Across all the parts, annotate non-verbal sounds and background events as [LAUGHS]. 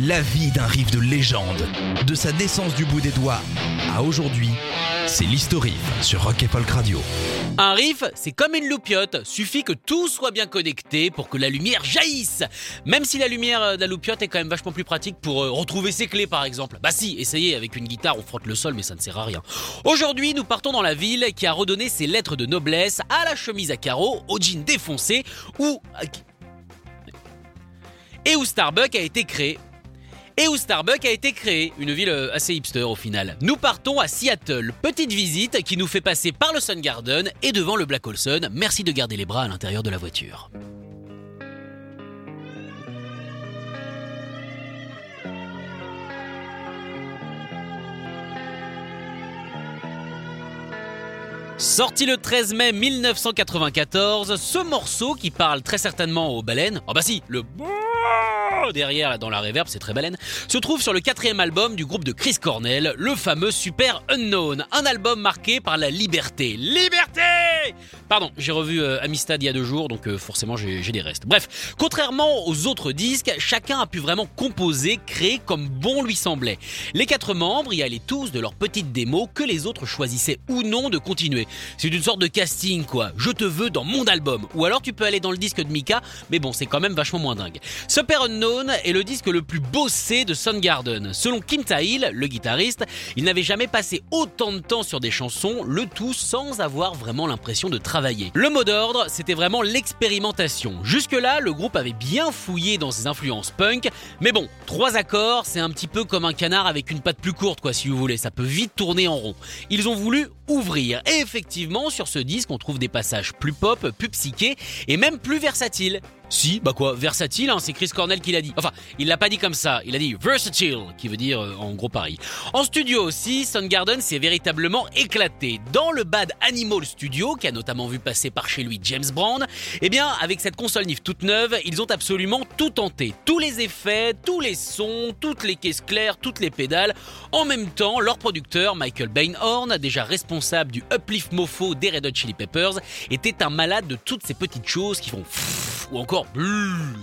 La vie d'un riff de légende, de sa naissance du bout des doigts à aujourd'hui, c'est l'historique sur Rock et Folk Radio. Un riff, c'est comme une loupiote, suffit que tout soit bien connecté pour que la lumière jaillisse. Même si la lumière euh, de la loupiote est quand même vachement plus pratique pour euh, retrouver ses clés par exemple. Bah si, essayez avec une guitare, on frotte le sol mais ça ne sert à rien. Aujourd'hui, nous partons dans la ville qui a redonné ses lettres de noblesse à la chemise à carreaux, au jean défoncé ou et où Starbucks a été créé et où Starbucks a été créé, une ville euh, assez hipster au final. Nous partons à Seattle, petite visite qui nous fait passer par le Sun Garden et devant le Black Olson. Merci de garder les bras à l'intérieur de la voiture. Sorti le 13 mai 1994, ce morceau qui parle très certainement aux baleines, oh bah si, le derrière là, dans la reverb, c'est très baleine, se trouve sur le quatrième album du groupe de Chris Cornell, le fameux Super Unknown, un album marqué par la liberté. Liberté Pardon, j'ai revu euh, Amistad il y a deux jours, donc euh, forcément j'ai des restes. Bref, contrairement aux autres disques, chacun a pu vraiment composer, créer comme bon lui semblait. Les quatre membres y allaient tous de leur petite démo que les autres choisissaient ou non de continuer. C'est une sorte de casting quoi. Je te veux dans mon album. Ou alors tu peux aller dans le disque de Mika, mais bon, c'est quand même vachement moins dingue. Super Unknown est le disque le plus bossé de Soundgarden. Selon Kim Tail, le guitariste, il n'avait jamais passé autant de temps sur des chansons, le tout sans avoir vraiment l'impression de travailler. Le mot d'ordre, c'était vraiment l'expérimentation. Jusque-là, le groupe avait bien fouillé dans ses influences punk, mais bon, trois accords, c'est un petit peu comme un canard avec une patte plus courte, quoi, si vous voulez. Ça peut vite tourner en rond. Ils ont voulu ouvrir. Et effectivement, sur ce disque, on trouve des passages plus pop, plus psychés et même plus versatiles. Si, bah quoi, versatile, hein, c'est Chris Cornell qui l'a dit. Enfin, il l'a pas dit comme ça, il a dit versatile, qui veut dire euh, en gros pareil. En studio aussi, Soundgarden s'est véritablement éclaté. Dans le Bad Animal Studio, qui a notamment vu passer par chez lui James Brown, eh bien, avec cette console NIF toute neuve, ils ont absolument tout tenté. Tous les effets, tous les sons, toutes les caisses claires, toutes les pédales. En même temps, leur producteur, Michael Bainhorn, déjà responsable du Uplift Mofo des Red Hot Chili Peppers, était un malade de toutes ces petites choses qui font ou encore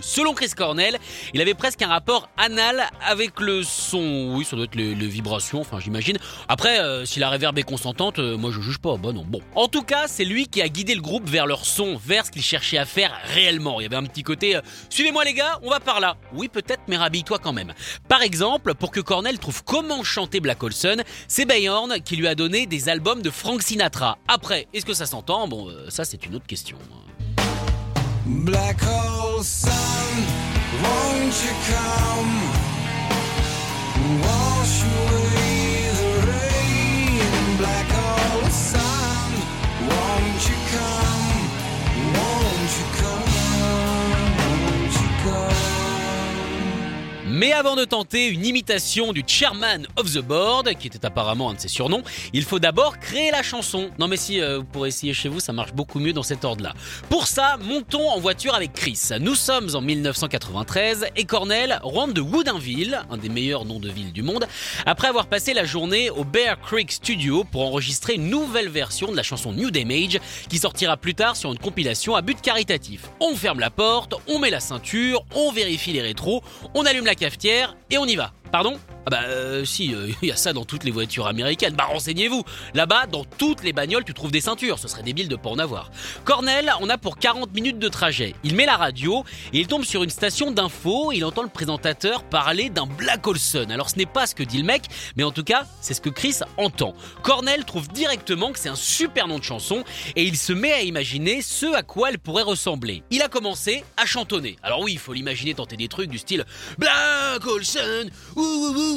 Selon Chris Cornell, il avait presque un rapport anal avec le son. Oui, ça doit être les, vibrations, enfin j'imagine. Après, euh, si la réverb est consentante, euh, moi je juge pas. Bah non. Bon. En tout cas, c'est lui qui a guidé le groupe vers leur son, vers ce qu'ils cherchaient à faire réellement. Il y avait un petit côté euh, Suivez-moi les gars, on va par là. Oui, peut-être, mais rhabille-toi quand même. Par exemple, pour que Cornell trouve comment chanter Black Olson, c'est Bayhorn qui lui a donné des albums de Frank Sinatra. Après, est-ce que ça s'entend? Bon, ça c'est une autre question. Black hole sun, won't you come? Wash away Mais avant de tenter une imitation du chairman of the board, qui était apparemment un de ses surnoms, il faut d'abord créer la chanson. Non mais si euh, vous pourrez essayer chez vous, ça marche beaucoup mieux dans cet ordre-là. Pour ça, montons en voiture avec Chris. Nous sommes en 1993 et Cornell rentre de Woodinville, un des meilleurs noms de ville du monde, après avoir passé la journée au Bear Creek Studio pour enregistrer une nouvelle version de la chanson New Damage qui sortira plus tard sur une compilation à but caritatif. On ferme la porte, on met la ceinture, on vérifie les rétros, on allume la et on y va. Pardon? Ah bah euh, si, [LAUGHS] il y a ça dans toutes les voitures américaines. Bah renseignez-vous. Là-bas, dans toutes les bagnoles, tu trouves des ceintures. Ce serait débile de pas en avoir. Cornell, on a pour 40 minutes de trajet. Il met la radio et il tombe sur une station d'info. Il entend le présentateur parler d'un Black Olson. Alors ce n'est pas ce que dit le mec, mais en tout cas, c'est ce que Chris entend. Cornell trouve directement que c'est un super nom de chanson et il se met à imaginer ce à quoi elle pourrait ressembler. Il a commencé à chantonner. Alors oui, il faut l'imaginer tenter des trucs du style Black Olson, ouh, ouh, ouh,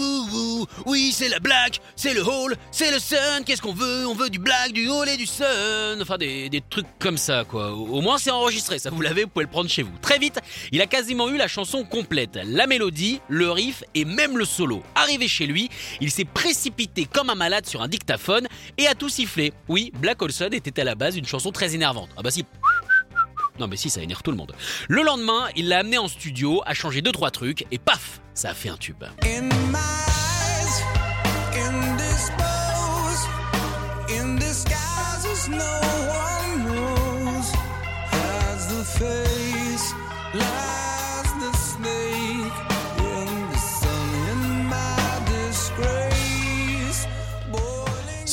oui, c'est la black, c'est le hall, c'est le sun. Qu'est-ce qu'on veut? On veut du black, du hall et du sun. Enfin, des, des trucs comme ça, quoi. Au moins, c'est enregistré. Ça, vous l'avez, vous pouvez le prendre chez vous. Très vite, il a quasiment eu la chanson complète. La mélodie, le riff et même le solo. Arrivé chez lui, il s'est précipité comme un malade sur un dictaphone et a tout sifflé. Oui, Black Hole Sun était à la base une chanson très énervante. Ah bah si, non mais si, ça énerve tout le monde. Le lendemain, il l'a amené en studio, a changé deux trois trucs et paf, ça a fait un tube. In my eyes, in disguises no one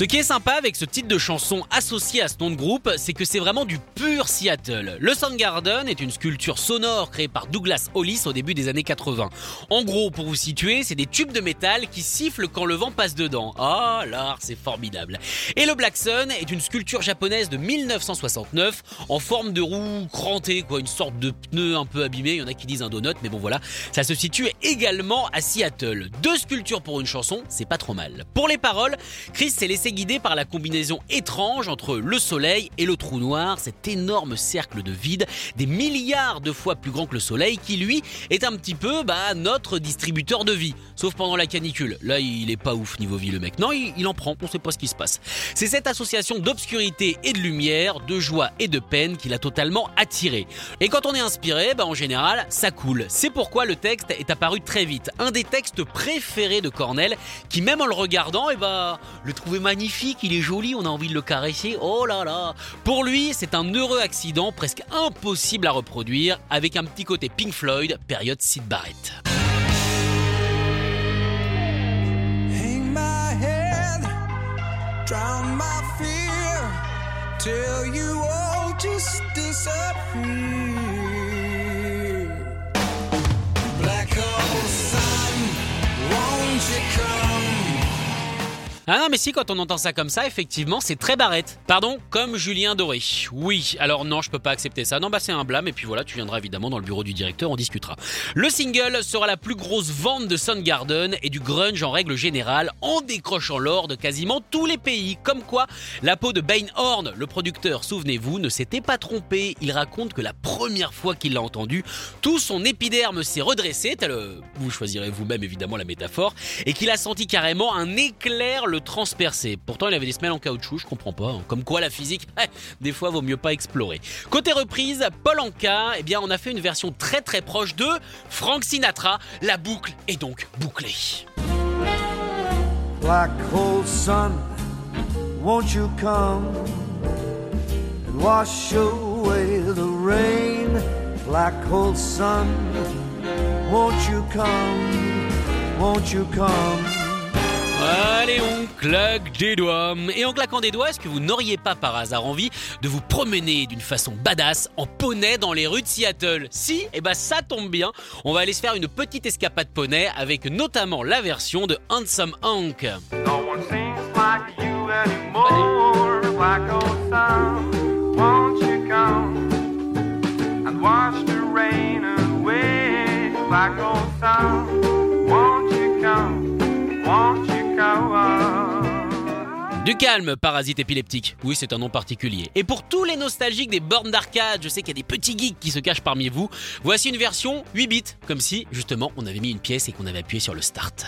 Ce qui est sympa avec ce titre de chanson associé à ce nom de groupe, c'est que c'est vraiment du pur Seattle. Le Soundgarden est une sculpture sonore créée par Douglas Hollis au début des années 80. En gros, pour vous situer, c'est des tubes de métal qui sifflent quand le vent passe dedans. Ah, l'art, c'est formidable. Et le Black Sun est une sculpture japonaise de 1969 en forme de roue crantée, quoi, une sorte de pneu un peu abîmé. Il y en a qui disent un donut, mais bon voilà. Ça se situe également à Seattle. Deux sculptures pour une chanson, c'est pas trop mal. Pour les paroles, Chris s'est laissé guider par la combinaison étrange entre le soleil et le trou noir, cet énorme cercle de vide, des milliards de fois plus grand que le soleil, qui lui est un petit peu bah, notre distributeur de vie. Sauf pendant la canicule. Là, il est pas ouf niveau vie le mec. Non, il, en prend, on sait pas ce qui se passe. C'est cette association d'obscurité et de lumière, de joie et de peine qui l'a totalement attiré. Et quand on est inspiré, bah, en général, ça coule. C'est pourquoi le texte est apparu très vite. Un des textes préférés de Cornell, qui même en le regardant, eh bah, le trouvait magnifique, il est joli, on a envie de le caresser. Oh là là Pour lui, c'est un heureux accident presque impossible à reproduire, avec un petit côté Pink Floyd, période Sid Barrett. Ah non, mais si, quand on entend ça comme ça, effectivement, c'est très barrette. Pardon, comme Julien Doré. Oui, alors non, je peux pas accepter ça. Non, bah c'est un blâme, et puis voilà, tu viendras évidemment dans le bureau du directeur, on discutera. Le single sera la plus grosse vente de Soundgarden et du grunge en règle générale, en décrochant l'or de quasiment tous les pays. Comme quoi, la peau de Bane Horn, le producteur, souvenez-vous, ne s'était pas trompé. Il raconte que la première fois qu'il l'a entendu, tout son épiderme s'est redressé, tel, euh, vous choisirez vous-même évidemment la métaphore, et qu'il a senti carrément un éclair le transpercer. Pourtant, il avait des semelles en caoutchouc, je comprends pas. hein. Comme quoi, la physique, [LAUGHS] eh, des fois, vaut mieux pas explorer. Côté reprise, Paul Anka, eh bien, on a fait une version très très proche de Frank Sinatra. La boucle est donc bouclée. Black hole sun, won't you come wash away the rain? Black hole sun, won't you come? Won't you come? Allez, on claque des doigts. Et en claquant des doigts, est-ce que vous n'auriez pas par hasard envie de vous promener d'une façon badass en poney dans les rues de Seattle? Si, et bah ça tombe bien. On va aller se faire une petite escapade poney avec notamment la version de Handsome Hank. Calme, parasite épileptique. Oui, c'est un nom particulier. Et pour tous les nostalgiques des bornes d'arcade, je sais qu'il y a des petits geeks qui se cachent parmi vous, voici une version 8 bits, comme si, justement, on avait mis une pièce et qu'on avait appuyé sur le start.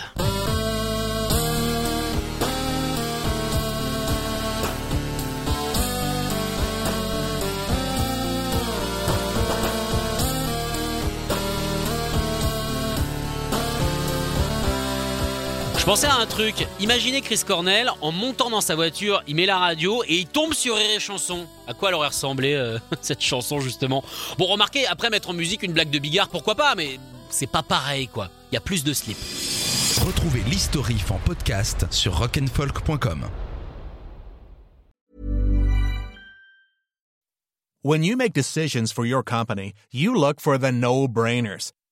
Je pensais à un truc. Imaginez Chris Cornell en montant dans sa voiture, il met la radio et il tombe sur Rire et Chanson. À quoi elle aurait ressemblé euh, [LAUGHS] cette chanson justement? Bon, remarquez, après mettre en musique une blague de Bigard, pourquoi pas Mais c'est pas pareil quoi. Il y a plus de slip. Retrouvez l'historif en podcast sur rock'n'folk.com. When you make decisions for your company, you look for the no-brainers.